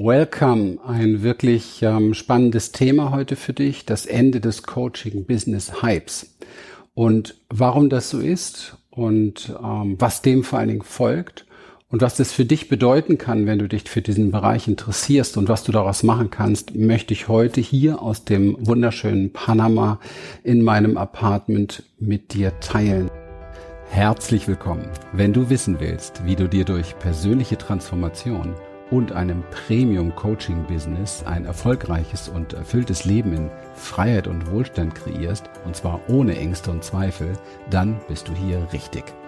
Welcome, ein wirklich ähm, spannendes Thema heute für dich, das Ende des Coaching-Business-Hypes. Und warum das so ist und ähm, was dem vor allen Dingen folgt und was das für dich bedeuten kann, wenn du dich für diesen Bereich interessierst und was du daraus machen kannst, möchte ich heute hier aus dem wunderschönen Panama in meinem Apartment mit dir teilen. Herzlich willkommen. Wenn du wissen willst, wie du dir durch persönliche Transformation und einem Premium-Coaching-Business ein erfolgreiches und erfülltes Leben in Freiheit und Wohlstand kreierst, und zwar ohne Ängste und Zweifel, dann bist du hier richtig.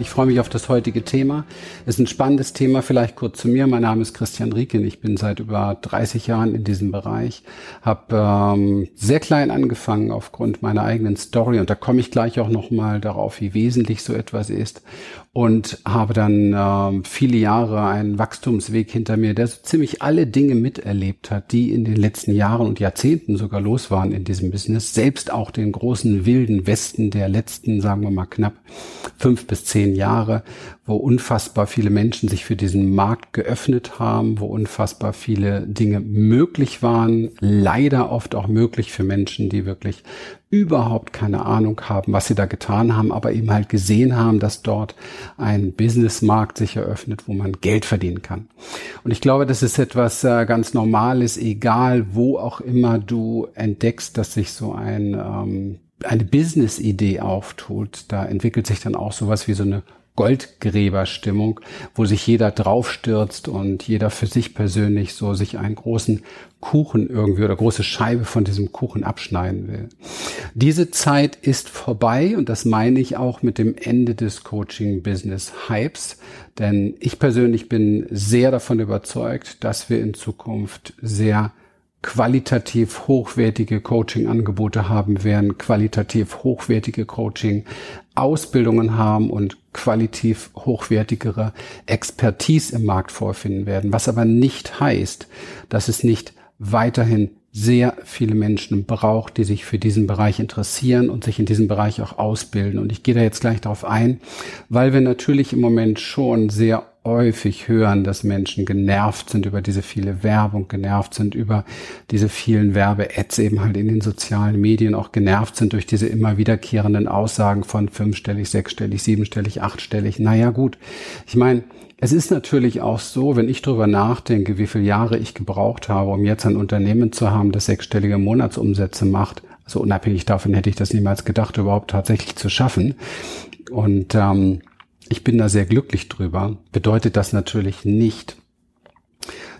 Ich freue mich auf das heutige Thema. Es ist ein spannendes Thema. Vielleicht kurz zu mir. Mein Name ist Christian Rieken. Ich bin seit über 30 Jahren in diesem Bereich. Habe ähm, sehr klein angefangen aufgrund meiner eigenen Story und da komme ich gleich auch noch mal darauf, wie wesentlich so etwas ist und habe dann ähm, viele Jahre einen Wachstumsweg hinter mir, der so ziemlich alle Dinge miterlebt hat, die in den letzten Jahren und Jahrzehnten sogar los waren in diesem Business. Selbst auch den großen wilden Westen der letzten, sagen wir mal knapp fünf bis zehn Jahre, wo unfassbar viele Menschen sich für diesen Markt geöffnet haben, wo unfassbar viele Dinge möglich waren, leider oft auch möglich für Menschen, die wirklich überhaupt keine Ahnung haben, was sie da getan haben, aber eben halt gesehen haben, dass dort ein Businessmarkt sich eröffnet, wo man Geld verdienen kann. Und ich glaube, das ist etwas äh, ganz Normales, egal wo auch immer du entdeckst, dass sich so ein ähm, eine Business-Idee auftut, da entwickelt sich dann auch sowas wie so eine Goldgräberstimmung, wo sich jeder draufstürzt und jeder für sich persönlich so sich einen großen Kuchen irgendwie oder große Scheibe von diesem Kuchen abschneiden will. Diese Zeit ist vorbei und das meine ich auch mit dem Ende des Coaching-Business-Hypes, denn ich persönlich bin sehr davon überzeugt, dass wir in Zukunft sehr qualitativ hochwertige Coaching-Angebote haben werden, qualitativ hochwertige Coaching-Ausbildungen haben und qualitativ hochwertigere Expertise im Markt vorfinden werden. Was aber nicht heißt, dass es nicht weiterhin sehr viele Menschen braucht, die sich für diesen Bereich interessieren und sich in diesem Bereich auch ausbilden. Und ich gehe da jetzt gleich darauf ein, weil wir natürlich im Moment schon sehr häufig hören, dass Menschen genervt sind über diese viele Werbung, genervt sind über diese vielen Werbe-Ads eben halt in den sozialen Medien, auch genervt sind durch diese immer wiederkehrenden Aussagen von fünfstellig, sechsstellig, siebenstellig, achtstellig. Naja, gut. Ich meine, es ist natürlich auch so, wenn ich darüber nachdenke, wie viele Jahre ich gebraucht habe, um jetzt ein Unternehmen zu haben, das sechsstellige Monatsumsätze macht. Also unabhängig davon hätte ich das niemals gedacht, überhaupt tatsächlich zu schaffen. Und ähm, ich bin da sehr glücklich drüber. Bedeutet das natürlich nicht,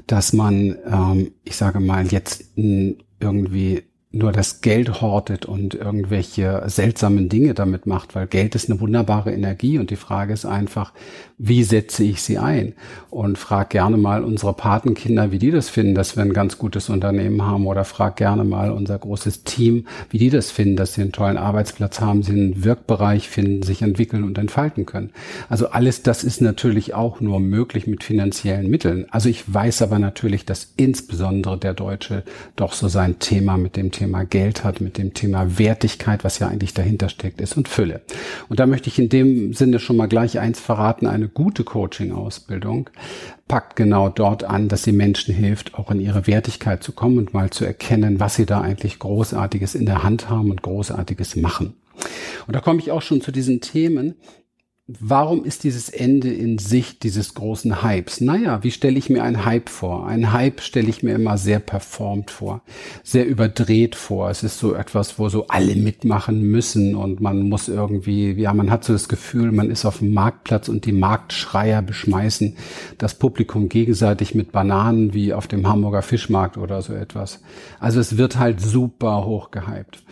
dass man, ähm, ich sage mal, jetzt irgendwie nur das Geld hortet und irgendwelche seltsamen Dinge damit macht, weil Geld ist eine wunderbare Energie und die Frage ist einfach, wie setze ich sie ein? Und frag gerne mal unsere Patenkinder, wie die das finden, dass wir ein ganz gutes Unternehmen haben oder frag gerne mal unser großes Team, wie die das finden, dass sie einen tollen Arbeitsplatz haben, sie einen Wirkbereich finden, sich entwickeln und entfalten können. Also alles das ist natürlich auch nur möglich mit finanziellen Mitteln. Also ich weiß aber natürlich, dass insbesondere der Deutsche doch so sein Thema mit dem Thema Thema Geld hat, mit dem Thema Wertigkeit, was ja eigentlich dahinter steckt, ist und Fülle. Und da möchte ich in dem Sinne schon mal gleich eins verraten, eine gute Coaching-Ausbildung packt genau dort an, dass sie Menschen hilft, auch in ihre Wertigkeit zu kommen und mal zu erkennen, was sie da eigentlich Großartiges in der Hand haben und Großartiges machen. Und da komme ich auch schon zu diesen Themen, Warum ist dieses Ende in Sicht dieses großen Hypes? Naja, wie stelle ich mir einen Hype vor? Ein Hype stelle ich mir immer sehr performt vor, sehr überdreht vor. Es ist so etwas, wo so alle mitmachen müssen und man muss irgendwie, ja, man hat so das Gefühl, man ist auf dem Marktplatz und die Marktschreier beschmeißen das Publikum gegenseitig mit Bananen wie auf dem Hamburger Fischmarkt oder so etwas. Also es wird halt super hoch gehypt.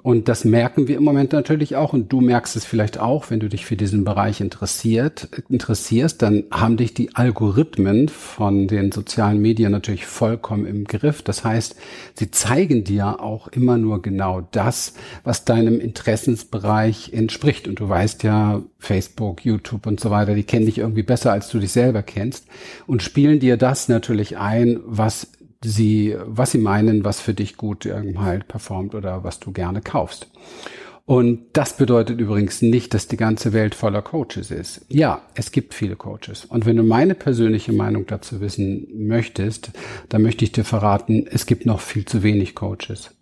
Und das merken wir im Moment natürlich auch. Und du merkst es vielleicht auch, wenn du dich für diesen Bereich interessiert, interessierst, dann haben dich die Algorithmen von den sozialen Medien natürlich vollkommen im Griff. Das heißt, sie zeigen dir auch immer nur genau das, was deinem Interessensbereich entspricht. Und du weißt ja, Facebook, YouTube und so weiter, die kennen dich irgendwie besser, als du dich selber kennst und spielen dir das natürlich ein, was sie, was sie meinen, was für dich gut halt performt oder was du gerne kaufst. Und das bedeutet übrigens nicht, dass die ganze Welt voller Coaches ist. Ja, es gibt viele Coaches. Und wenn du meine persönliche Meinung dazu wissen möchtest, dann möchte ich dir verraten, es gibt noch viel zu wenig Coaches.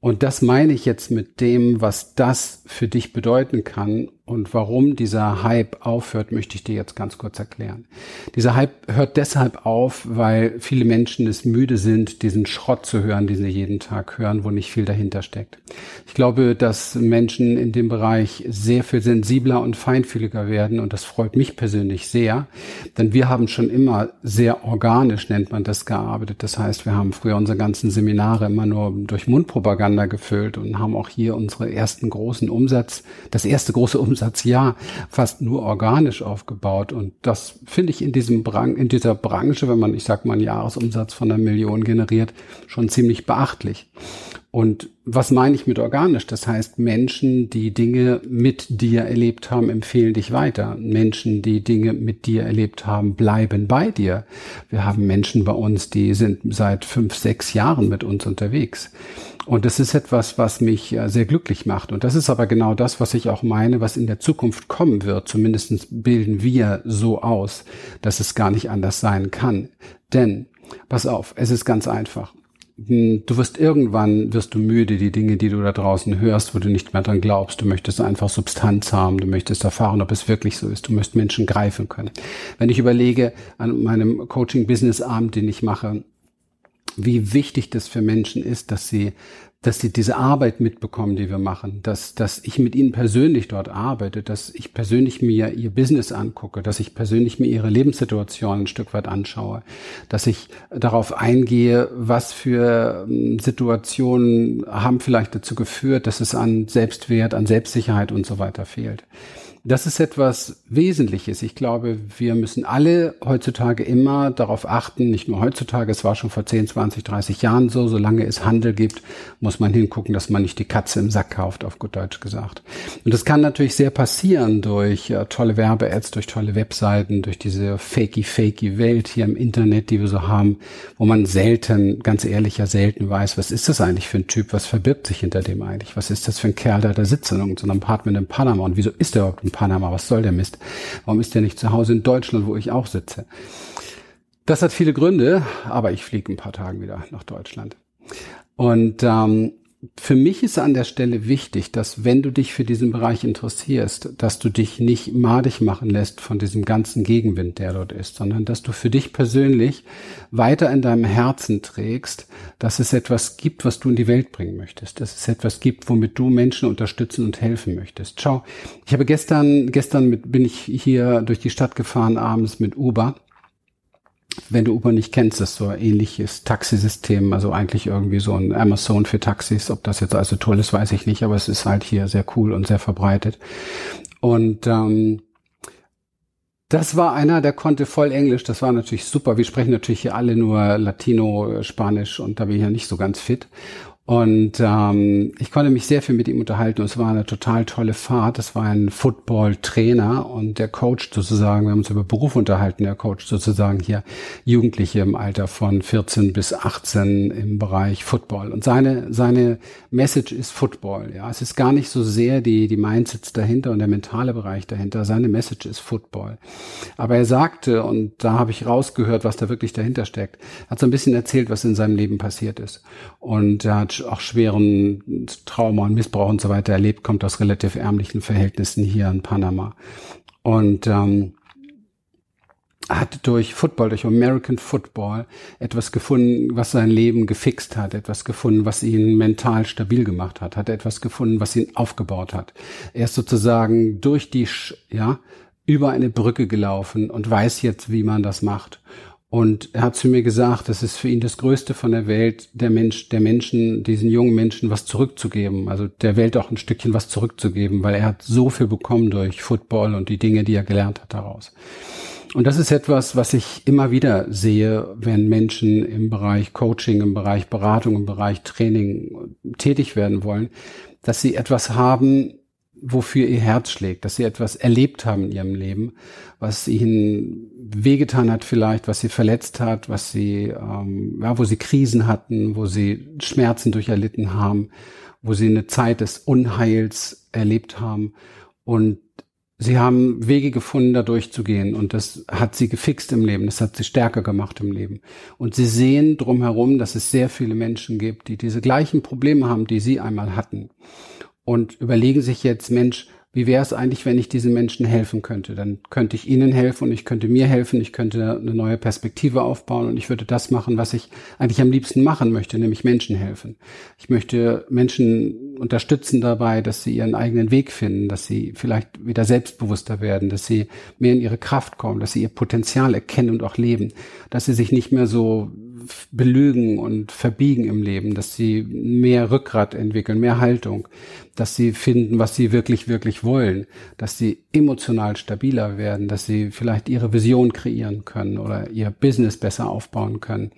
Und das meine ich jetzt mit dem, was das für dich bedeuten kann und warum dieser Hype aufhört, möchte ich dir jetzt ganz kurz erklären. Dieser Hype hört deshalb auf, weil viele Menschen es müde sind, diesen Schrott zu hören, den sie jeden Tag hören, wo nicht viel dahinter steckt. Ich glaube, dass Menschen in dem Bereich sehr viel sensibler und feinfühliger werden und das freut mich persönlich sehr, denn wir haben schon immer sehr organisch, nennt man das, gearbeitet. Das heißt, wir haben früher unsere ganzen Seminare immer nur durch Mundpropaganda gefüllt und haben auch hier unsere ersten großen Umsatz, das erste große Umsatz Umsatzjahr fast nur organisch aufgebaut. Und das finde ich in diesem Bran in dieser Branche, wenn man, ich sag mal, einen Jahresumsatz von einer Million generiert, schon ziemlich beachtlich. Und was meine ich mit organisch? Das heißt, Menschen, die Dinge mit dir erlebt haben, empfehlen dich weiter. Menschen, die Dinge mit dir erlebt haben, bleiben bei dir. Wir haben Menschen bei uns, die sind seit fünf, sechs Jahren mit uns unterwegs. Und das ist etwas, was mich äh, sehr glücklich macht. Und das ist aber genau das, was ich auch meine, was in der Zukunft kommen wird. Zumindest bilden wir so aus, dass es gar nicht anders sein kann. Denn, pass auf, es ist ganz einfach. Hm, du wirst irgendwann, wirst du müde, die Dinge, die du da draußen hörst, wo du nicht mehr dran glaubst. Du möchtest einfach Substanz haben. Du möchtest erfahren, ob es wirklich so ist. Du möchtest Menschen greifen können. Wenn ich überlege an meinem Coaching-Business-Abend, den ich mache, wie wichtig das für Menschen ist, dass sie, dass sie diese Arbeit mitbekommen, die wir machen, dass, dass ich mit ihnen persönlich dort arbeite, dass ich persönlich mir ihr Business angucke, dass ich persönlich mir ihre Lebenssituation ein Stück weit anschaue, dass ich darauf eingehe, was für ähm, Situationen haben vielleicht dazu geführt, dass es an Selbstwert, an Selbstsicherheit und so weiter fehlt. Das ist etwas Wesentliches. Ich glaube, wir müssen alle heutzutage immer darauf achten, nicht nur heutzutage, es war schon vor 10, 20, 30 Jahren so, solange es Handel gibt, muss man hingucken, dass man nicht die Katze im Sack kauft, auf gut Deutsch gesagt. Und das kann natürlich sehr passieren durch äh, tolle Werbe-Ads, durch tolle Webseiten, durch diese fakey-fakey Welt hier im Internet, die wir so haben, wo man selten, ganz ehrlich, ja selten weiß, was ist das eigentlich für ein Typ, was verbirgt sich hinter dem eigentlich, was ist das für ein Kerl, der da sitzt in irgendeinem Apartment in Panama und wieso ist der überhaupt Panama, was soll der Mist? Warum ist der nicht zu Hause in Deutschland, wo ich auch sitze? Das hat viele Gründe, aber ich fliege ein paar Tagen wieder nach Deutschland. Und ähm, für mich ist an der Stelle wichtig, dass wenn du dich für diesen Bereich interessierst, dass du dich nicht madig machen lässt von diesem ganzen Gegenwind, der dort ist, sondern dass du für dich persönlich weiter in deinem Herzen trägst, dass es etwas gibt, was du in die Welt bringen möchtest, dass es etwas gibt, womit du Menschen unterstützen und helfen möchtest. Schau, ich habe gestern, gestern mit, bin ich hier durch die Stadt gefahren abends mit Uber wenn du Uber nicht kennst, ist so ein ähnliches Taxisystem, also eigentlich irgendwie so ein Amazon für Taxis. Ob das jetzt also toll ist, weiß ich nicht, aber es ist halt hier sehr cool und sehr verbreitet. Und ähm, das war einer, der konnte voll Englisch. Das war natürlich super. Wir sprechen natürlich hier alle nur Latino, Spanisch und da bin ich ja nicht so ganz fit. Und ähm, ich konnte mich sehr viel mit ihm unterhalten es war eine total tolle Fahrt. Es war ein Football-Trainer und der Coach sozusagen, wir haben uns über Beruf unterhalten, der Coach sozusagen hier Jugendliche im Alter von 14 bis 18 im Bereich Football. Und seine, seine Message ist Football. Ja, es ist gar nicht so sehr die, die Mindsets dahinter und der mentale Bereich dahinter. Seine Message ist Football. Aber er sagte, und da habe ich rausgehört, was da wirklich dahinter steckt, hat so ein bisschen erzählt, was in seinem Leben passiert ist. Und er hat auch schweren Trauma und Missbrauch und so weiter erlebt, kommt aus relativ ärmlichen Verhältnissen hier in Panama. Und ähm, hat durch Football, durch American Football etwas gefunden, was sein Leben gefixt hat, etwas gefunden, was ihn mental stabil gemacht hat, hat etwas gefunden, was ihn aufgebaut hat. Er ist sozusagen durch die, ja, über eine Brücke gelaufen und weiß jetzt, wie man das macht Und er hat zu mir gesagt, das ist für ihn das Größte von der Welt, der Mensch, der Menschen, diesen jungen Menschen was zurückzugeben. Also der Welt auch ein Stückchen was zurückzugeben, weil er hat so viel bekommen durch Football und die Dinge, die er gelernt hat daraus. Und das ist etwas, was ich immer wieder sehe, wenn Menschen im Bereich Coaching, im Bereich Beratung, im Bereich Training tätig werden wollen, dass sie etwas haben, wofür ihr Herz schlägt, dass sie etwas erlebt haben in ihrem Leben, was ihnen wehgetan hat vielleicht, was sie verletzt hat, was sie, ähm, ja, wo sie Krisen hatten, wo sie Schmerzen durcherlitten haben, wo sie eine Zeit des Unheils erlebt haben. Und sie haben Wege gefunden, da durchzugehen. Und das hat sie gefixt im Leben, das hat sie stärker gemacht im Leben. Und sie sehen drumherum, dass es sehr viele Menschen gibt, die diese gleichen Probleme haben, die sie einmal hatten und überlegen sich jetzt, Mensch, wie wäre es eigentlich, wenn ich diesen Menschen helfen könnte? Dann könnte ich ihnen helfen und ich könnte mir helfen, ich könnte eine neue Perspektive aufbauen und ich würde das machen, was ich eigentlich am liebsten machen möchte, nämlich Menschen helfen. Ich möchte Menschen unterstützen dabei, dass sie ihren eigenen Weg finden, dass sie vielleicht wieder selbstbewusster werden, dass sie mehr in ihre Kraft kommen, dass sie ihr Potenzial erkennen und auch leben, dass sie sich nicht mehr so belügen und verbiegen im Leben, dass sie mehr Rückgrat entwickeln, mehr Haltung, dass sie finden, was sie wirklich, wirklich wollen, dass sie emotional stabiler werden, dass sie vielleicht ihre Vision kreieren können oder ihr Business besser aufbauen können.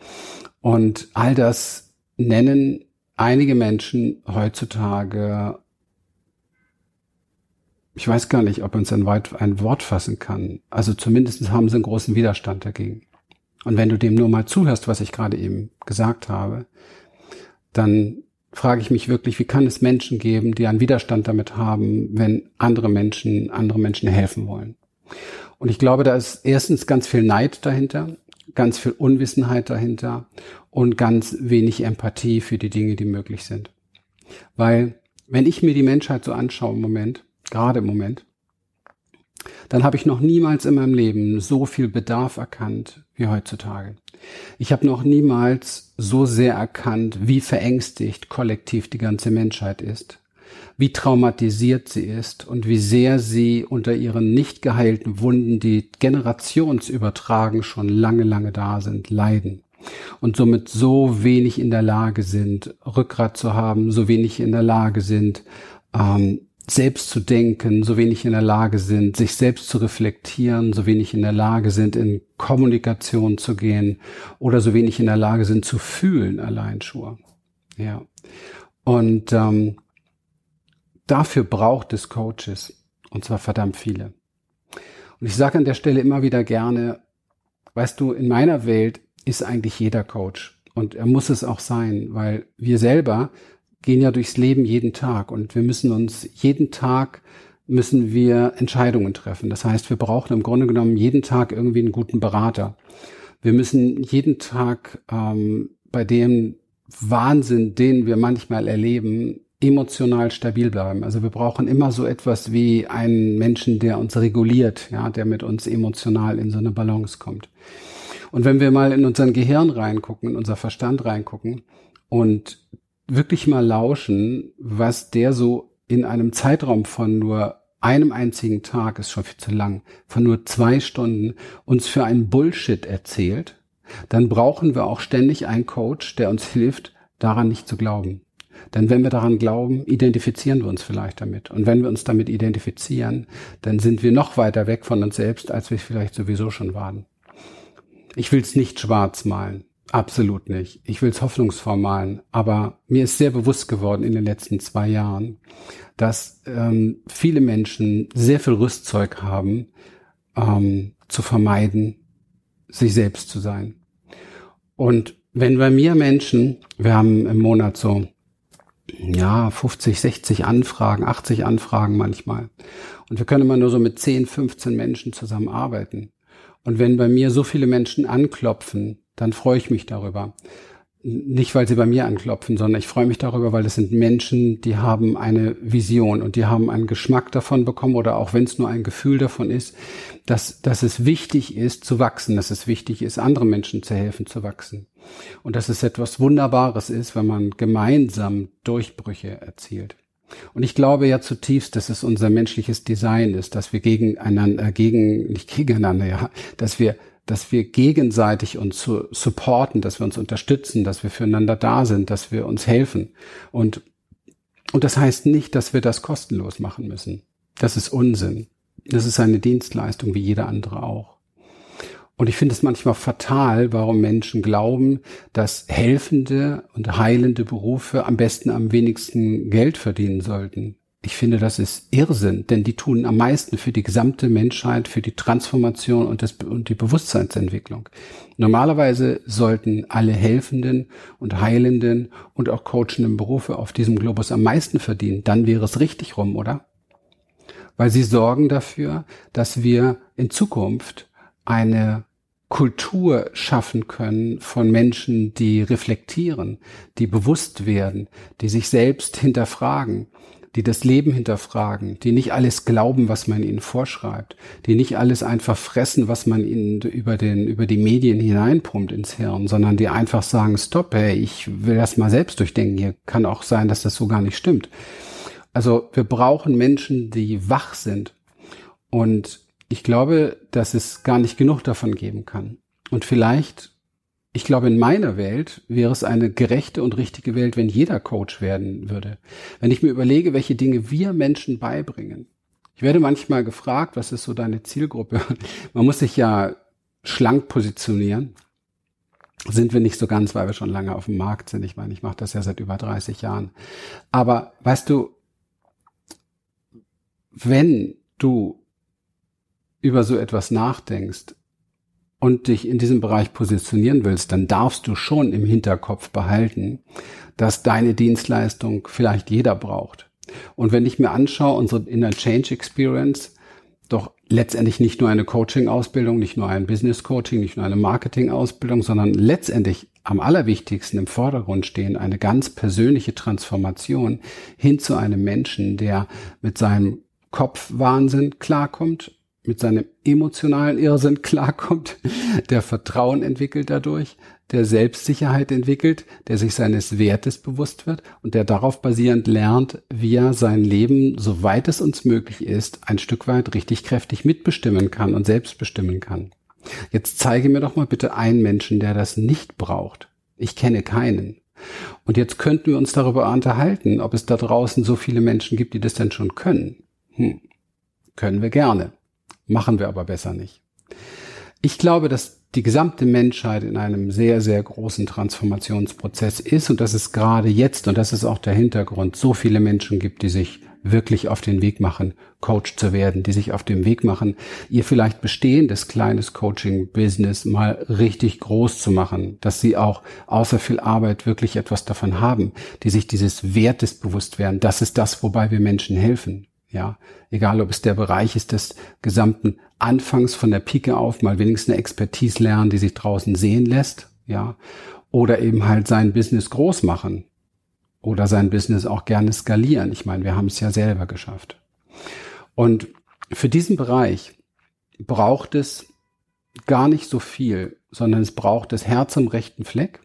Und all das nennen einige Menschen heutzutage ich weiß gar nicht, ob man es ein, ein Wort fassen kann. Also zumindest haben sie einen großen Widerstand dagegen. Und wenn du dem nur mal zuhörst, was ich gerade eben gesagt habe, dann frage ich mich wirklich, wie kann es Menschen geben, die einen Widerstand damit haben, wenn andere Menschen, andere Menschen helfen wollen? Und ich glaube, da ist erstens ganz viel Neid dahinter, ganz viel Unwissenheit dahinter und ganz wenig Empathie für die Dinge, die möglich sind. Weil, wenn ich mir die Menschheit so anschaue im Moment, gerade im Moment, dann habe ich noch niemals in meinem Leben so viel Bedarf erkannt wie heutzutage. Ich habe noch niemals so sehr erkannt, wie verängstigt kollektiv die ganze Menschheit ist, wie traumatisiert sie ist und wie sehr sie unter ihren nicht geheilten Wunden, die generationsübertragen schon lange, lange da sind, leiden und somit so wenig in der Lage sind, Rückgrat zu haben, so wenig in der Lage sind, ähm, selbst zu denken, so wenig in der Lage sind, sich selbst zu reflektieren, so wenig in der Lage sind, in Kommunikation zu gehen oder so wenig in der Lage sind zu fühlen, allein schon. Ja. Und ähm, dafür braucht es Coaches, und zwar verdammt viele. Und ich sage an der Stelle immer wieder gerne, weißt du, in meiner Welt ist eigentlich jeder Coach. Und er muss es auch sein, weil wir selber gehen ja durchs Leben jeden Tag und wir müssen uns jeden Tag müssen wir Entscheidungen treffen. Das heißt, wir brauchen im Grunde genommen jeden Tag irgendwie einen guten Berater. Wir müssen jeden Tag ähm, bei dem Wahnsinn, den wir manchmal erleben, emotional stabil bleiben. Also wir brauchen immer so etwas wie einen Menschen, der uns reguliert, ja, der mit uns emotional in so eine Balance kommt. Und wenn wir mal in unseren Gehirn reingucken, in unser Verstand reingucken und wirklich mal lauschen, was der so in einem Zeitraum von nur einem einzigen Tag, ist schon viel zu lang, von nur zwei Stunden uns für einen Bullshit erzählt, dann brauchen wir auch ständig einen Coach, der uns hilft, daran nicht zu glauben. Denn wenn wir daran glauben, identifizieren wir uns vielleicht damit. Und wenn wir uns damit identifizieren, dann sind wir noch weiter weg von uns selbst, als wir vielleicht sowieso schon waren. Ich will es nicht schwarz malen. Absolut nicht. Ich will es hoffnungsvoll malen, aber mir ist sehr bewusst geworden in den letzten zwei Jahren, dass ähm, viele Menschen sehr viel Rüstzeug haben, ähm, zu vermeiden, sich selbst zu sein. Und wenn bei mir Menschen, wir haben im Monat so, ja, 50, 60 Anfragen, 80 Anfragen manchmal. Und wir können immer nur so mit 10, 15 Menschen zusammenarbeiten. Und wenn bei mir so viele Menschen anklopfen, dann freue ich mich darüber. Nicht, weil sie bei mir anklopfen, sondern ich freue mich darüber, weil es sind Menschen, die haben eine Vision und die haben einen Geschmack davon bekommen oder auch wenn es nur ein Gefühl davon ist, dass, dass es wichtig ist zu wachsen, dass es wichtig ist, anderen Menschen zu helfen zu wachsen. Und dass es etwas Wunderbares ist, wenn man gemeinsam Durchbrüche erzielt. Und ich glaube ja zutiefst, dass es unser menschliches Design ist, dass wir gegeneinander, gegen, nicht gegeneinander, ja, dass wir dass wir gegenseitig uns zu supporten, dass wir uns unterstützen, dass wir füreinander da sind, dass wir uns helfen. Und, und das heißt nicht, dass wir das kostenlos machen müssen. Das ist Unsinn. Das ist eine Dienstleistung wie jeder andere auch. Und ich finde es manchmal fatal, warum Menschen glauben, dass helfende und heilende Berufe am besten am wenigsten Geld verdienen sollten. Ich finde, das ist Irrsinn, denn die tun am meisten für die gesamte Menschheit, für die Transformation und, das, und die Bewusstseinsentwicklung. Normalerweise sollten alle helfenden und heilenden und auch coachenden Berufe auf diesem Globus am meisten verdienen. Dann wäre es richtig rum, oder? Weil sie sorgen dafür, dass wir in Zukunft eine Kultur schaffen können von Menschen, die reflektieren, die bewusst werden, die sich selbst hinterfragen, die das Leben hinterfragen, die nicht alles glauben, was man ihnen vorschreibt, die nicht alles einfach fressen, was man ihnen über den, über die Medien hineinpumpt ins Hirn, sondern die einfach sagen, stopp, hey, ich will das mal selbst durchdenken. Hier kann auch sein, dass das so gar nicht stimmt. Also wir brauchen Menschen, die wach sind. Und ich glaube, dass es gar nicht genug davon geben kann. Und vielleicht ich glaube, in meiner Welt wäre es eine gerechte und richtige Welt, wenn jeder Coach werden würde. Wenn ich mir überlege, welche Dinge wir Menschen beibringen. Ich werde manchmal gefragt, was ist so deine Zielgruppe? Man muss sich ja schlank positionieren. Sind wir nicht so ganz, weil wir schon lange auf dem Markt sind. Ich meine, ich mache das ja seit über 30 Jahren. Aber weißt du, wenn du über so etwas nachdenkst, und dich in diesem Bereich positionieren willst, dann darfst du schon im Hinterkopf behalten, dass deine Dienstleistung vielleicht jeder braucht. Und wenn ich mir anschaue, unsere Inner Change Experience, doch letztendlich nicht nur eine Coaching-Ausbildung, nicht nur ein Business-Coaching, nicht nur eine Marketing-Ausbildung, sondern letztendlich am allerwichtigsten im Vordergrund stehen eine ganz persönliche Transformation hin zu einem Menschen, der mit seinem Kopfwahnsinn klarkommt, mit seinem emotionalen Irrsinn klarkommt, der Vertrauen entwickelt dadurch, der Selbstsicherheit entwickelt, der sich seines Wertes bewusst wird und der darauf basierend lernt, wie er sein Leben, soweit es uns möglich ist, ein Stück weit richtig kräftig mitbestimmen kann und selbst bestimmen kann. Jetzt zeige mir doch mal bitte einen Menschen, der das nicht braucht. Ich kenne keinen. Und jetzt könnten wir uns darüber unterhalten, ob es da draußen so viele Menschen gibt, die das denn schon können. Hm. Können wir gerne. Machen wir aber besser nicht. Ich glaube, dass die gesamte Menschheit in einem sehr, sehr großen Transformationsprozess ist und dass es gerade jetzt, und das ist auch der Hintergrund, so viele Menschen gibt, die sich wirklich auf den Weg machen, Coach zu werden, die sich auf den Weg machen, ihr vielleicht bestehendes kleines Coaching-Business mal richtig groß zu machen, dass sie auch außer viel Arbeit wirklich etwas davon haben, die sich dieses Wertes bewusst werden. Das ist das, wobei wir Menschen helfen. Ja, egal ob es der Bereich ist des gesamten Anfangs von der Pike auf, mal wenigstens eine Expertise lernen, die sich draußen sehen lässt, ja, oder eben halt sein Business groß machen oder sein Business auch gerne skalieren. Ich meine, wir haben es ja selber geschafft. Und für diesen Bereich braucht es gar nicht so viel, sondern es braucht das Herz am rechten Fleck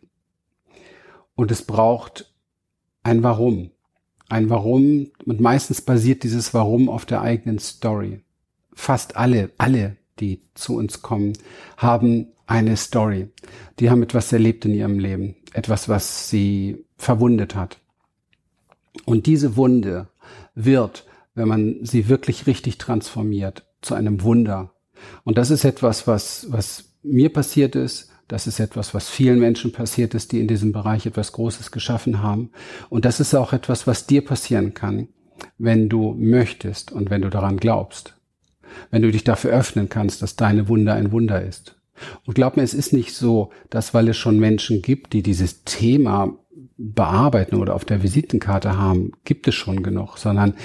und es braucht ein Warum ein Warum und meistens basiert dieses Warum auf der eigenen Story. Fast alle, alle, die zu uns kommen, haben eine Story. Die haben etwas erlebt in ihrem Leben, etwas, was sie verwundet hat. Und diese Wunde wird, wenn man sie wirklich richtig transformiert, zu einem Wunder. Und das ist etwas, was, was mir passiert ist, das ist etwas, was vielen Menschen passiert ist, die in diesem Bereich etwas Großes geschaffen haben. Und das ist auch etwas, was dir passieren kann, wenn du möchtest und wenn du daran glaubst. Wenn du dich dafür öffnen kannst, dass deine Wunder ein Wunder ist. Und glaub mir, es ist nicht so, dass weil es schon Menschen gibt, die dieses Thema bearbeiten oder auf der Visitenkarte haben, gibt es schon genug, sondern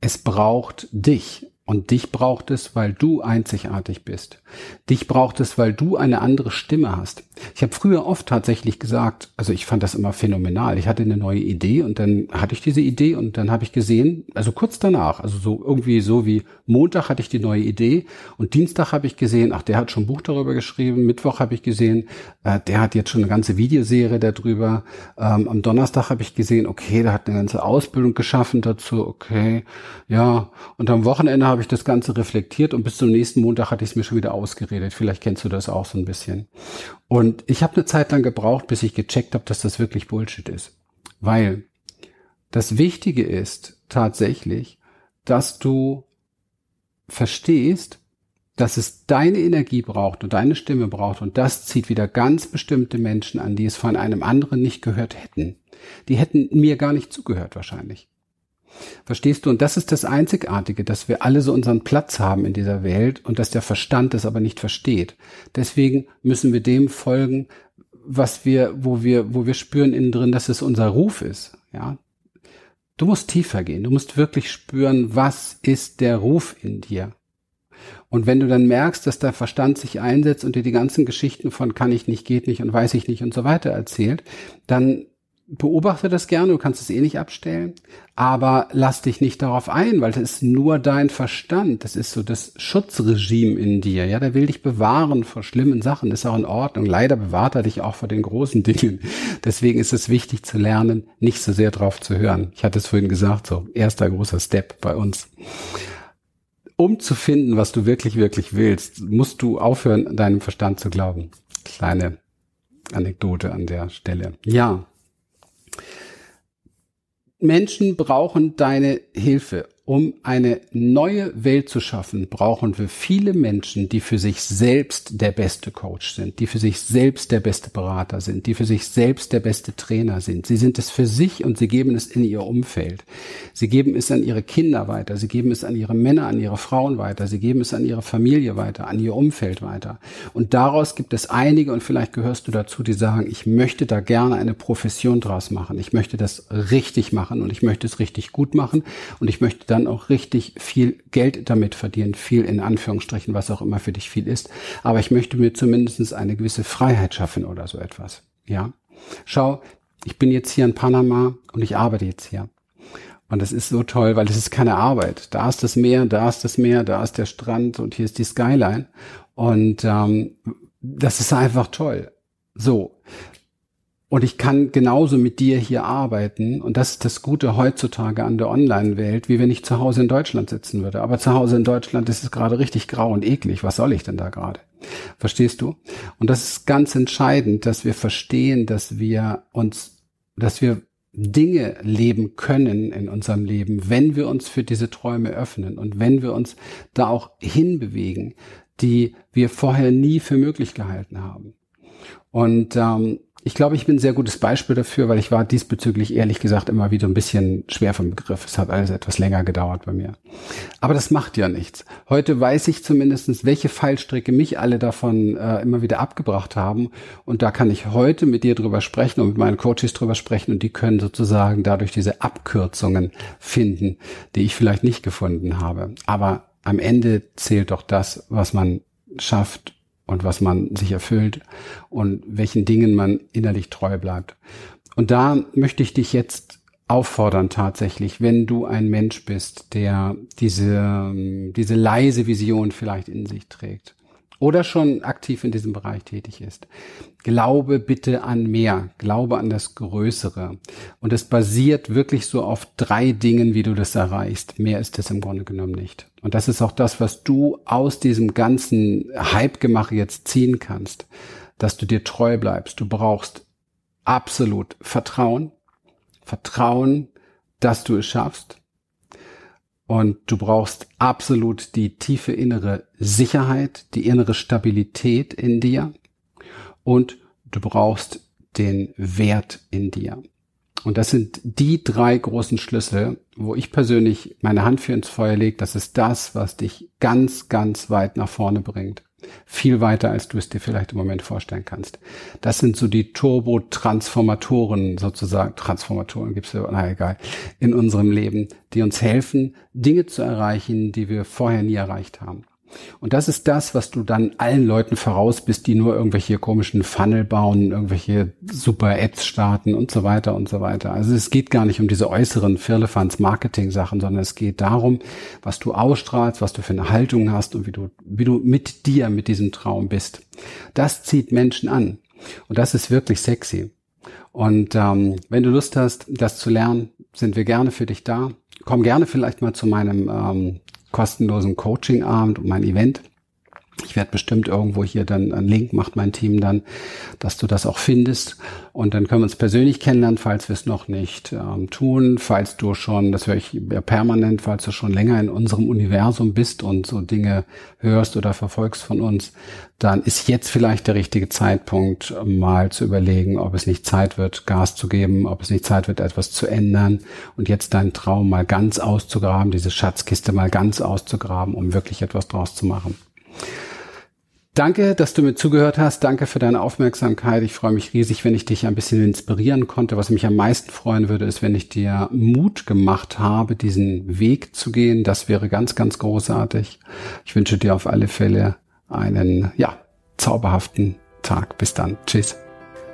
es braucht dich. Und dich braucht es, weil du einzigartig bist. Dich braucht es, weil du eine andere Stimme hast. Ich habe früher oft tatsächlich gesagt, also ich fand das immer phänomenal. Ich hatte eine neue Idee und dann hatte ich diese Idee und dann habe ich gesehen, also kurz danach, also so irgendwie so wie Montag hatte ich die neue Idee und Dienstag habe ich gesehen, ach, der hat schon ein Buch darüber geschrieben, Mittwoch habe ich gesehen, äh, der hat jetzt schon eine ganze Videoserie darüber. Ähm, am Donnerstag habe ich gesehen, okay, der hat eine ganze Ausbildung geschaffen dazu, okay, ja. Und am Wochenende habe habe ich das Ganze reflektiert und bis zum nächsten Montag hatte ich es mir schon wieder ausgeredet. Vielleicht kennst du das auch so ein bisschen. Und ich habe eine Zeit lang gebraucht, bis ich gecheckt habe, dass das wirklich Bullshit ist. Weil das Wichtige ist tatsächlich, dass du verstehst, dass es deine Energie braucht und deine Stimme braucht und das zieht wieder ganz bestimmte Menschen an, die es von einem anderen nicht gehört hätten. Die hätten mir gar nicht zugehört wahrscheinlich. Verstehst du? Und das ist das Einzigartige, dass wir alle so unseren Platz haben in dieser Welt und dass der Verstand es aber nicht versteht. Deswegen müssen wir dem folgen, was wir, wo wir, wo wir spüren innen drin, dass es unser Ruf ist. Ja. Du musst tiefer gehen. Du musst wirklich spüren, was ist der Ruf in dir? Und wenn du dann merkst, dass der Verstand sich einsetzt und dir die ganzen Geschichten von kann ich nicht, geht nicht und weiß ich nicht und so weiter erzählt, dann beobachte das gerne, du kannst es eh nicht abstellen, aber lass dich nicht darauf ein, weil das ist nur dein Verstand, das ist so das Schutzregime in dir, ja, der will dich bewahren vor schlimmen Sachen, das ist auch in Ordnung. Leider bewahrt er dich auch vor den großen Dingen. Deswegen ist es wichtig zu lernen, nicht so sehr drauf zu hören. Ich hatte es vorhin gesagt, so erster großer Step bei uns. Um zu finden, was du wirklich, wirklich willst, musst du aufhören, deinem Verstand zu glauben. Kleine Anekdote an der Stelle. Ja, Menschen brauchen deine Hilfe. Um eine neue Welt zu schaffen, brauchen wir viele Menschen, die für sich selbst der beste Coach sind, die für sich selbst der beste Berater sind, die für sich selbst der beste Trainer sind. Sie sind es für sich und sie geben es in ihr Umfeld. Sie geben es an ihre Kinder weiter, sie geben es an ihre Männer, an ihre Frauen weiter, sie geben es an ihre Familie weiter, an ihr Umfeld weiter. Und daraus gibt es einige, und vielleicht gehörst du dazu, die sagen, ich möchte da gerne eine Profession draus machen. Ich möchte das richtig machen und ich möchte es richtig gut machen und ich möchte dann auch richtig viel Geld damit verdienen, viel in Anführungsstrichen, was auch immer für dich viel ist. Aber ich möchte mir zumindest eine gewisse Freiheit schaffen oder so etwas. Ja. Schau, ich bin jetzt hier in Panama und ich arbeite jetzt hier. Und das ist so toll, weil es ist keine Arbeit. Da ist das Meer, da ist das Meer, da ist der Strand und hier ist die Skyline. Und ähm, das ist einfach toll. So, und ich kann genauso mit dir hier arbeiten. Und das ist das Gute heutzutage an der Online-Welt, wie wenn ich zu Hause in Deutschland sitzen würde. Aber zu Hause in Deutschland ist es gerade richtig grau und eklig. Was soll ich denn da gerade? Verstehst du? Und das ist ganz entscheidend, dass wir verstehen, dass wir uns, dass wir Dinge leben können in unserem Leben, wenn wir uns für diese Träume öffnen und wenn wir uns da auch hinbewegen, die wir vorher nie für möglich gehalten haben. Und ähm, ich glaube, ich bin ein sehr gutes Beispiel dafür, weil ich war diesbezüglich ehrlich gesagt immer wieder ein bisschen schwer vom Begriff. Es hat alles etwas länger gedauert bei mir. Aber das macht ja nichts. Heute weiß ich zumindestens, welche Fallstricke mich alle davon äh, immer wieder abgebracht haben. Und da kann ich heute mit dir drüber sprechen und mit meinen Coaches drüber sprechen und die können sozusagen dadurch diese Abkürzungen finden, die ich vielleicht nicht gefunden habe. Aber am Ende zählt doch das, was man schafft und was man sich erfüllt und welchen Dingen man innerlich treu bleibt. Und da möchte ich dich jetzt auffordern tatsächlich, wenn du ein Mensch bist, der diese, diese leise Vision vielleicht in sich trägt oder schon aktiv in diesem Bereich tätig ist. Glaube bitte an mehr, glaube an das Größere. Und es basiert wirklich so auf drei Dingen, wie du das erreichst. Mehr ist es im Grunde genommen nicht. Und das ist auch das, was du aus diesem ganzen Hype-Gemache jetzt ziehen kannst, dass du dir treu bleibst. Du brauchst absolut Vertrauen, Vertrauen, dass du es schaffst. Und du brauchst absolut die tiefe innere Sicherheit, die innere Stabilität in dir. Und du brauchst den Wert in dir. Und das sind die drei großen Schlüssel, wo ich persönlich meine Hand für ins Feuer lege. Das ist das, was dich ganz, ganz weit nach vorne bringt. Viel weiter, als du es dir vielleicht im Moment vorstellen kannst. Das sind so die Turbo-Transformatoren sozusagen. Transformatoren gibt's ja, na egal, in unserem Leben, die uns helfen, Dinge zu erreichen, die wir vorher nie erreicht haben. Und das ist das, was du dann allen Leuten voraus bist, die nur irgendwelche komischen Funnel bauen, irgendwelche super Ads starten und so weiter und so weiter. Also es geht gar nicht um diese äußeren Firlefanz Marketing Sachen, sondern es geht darum, was du ausstrahlst, was du für eine Haltung hast und wie du, wie du mit dir, mit diesem Traum bist. Das zieht Menschen an. Und das ist wirklich sexy. Und ähm, wenn du Lust hast, das zu lernen, sind wir gerne für dich da. Komm gerne vielleicht mal zu meinem ähm, kostenlosen Coaching-Abend und mein Event. Ich werde bestimmt irgendwo hier dann einen Link, macht mein Team dann, dass du das auch findest. Und dann können wir uns persönlich kennenlernen, falls wir es noch nicht ähm, tun. Falls du schon, das höre ich ja permanent, falls du schon länger in unserem Universum bist und so Dinge hörst oder verfolgst von uns, dann ist jetzt vielleicht der richtige Zeitpunkt, mal zu überlegen, ob es nicht Zeit wird, Gas zu geben, ob es nicht Zeit wird, etwas zu ändern und jetzt deinen Traum mal ganz auszugraben, diese Schatzkiste mal ganz auszugraben, um wirklich etwas draus zu machen. Danke, dass du mir zugehört hast. Danke für deine Aufmerksamkeit. Ich freue mich riesig, wenn ich dich ein bisschen inspirieren konnte. Was mich am meisten freuen würde, ist, wenn ich dir Mut gemacht habe, diesen Weg zu gehen. Das wäre ganz, ganz großartig. Ich wünsche dir auf alle Fälle einen, ja, zauberhaften Tag. Bis dann. Tschüss.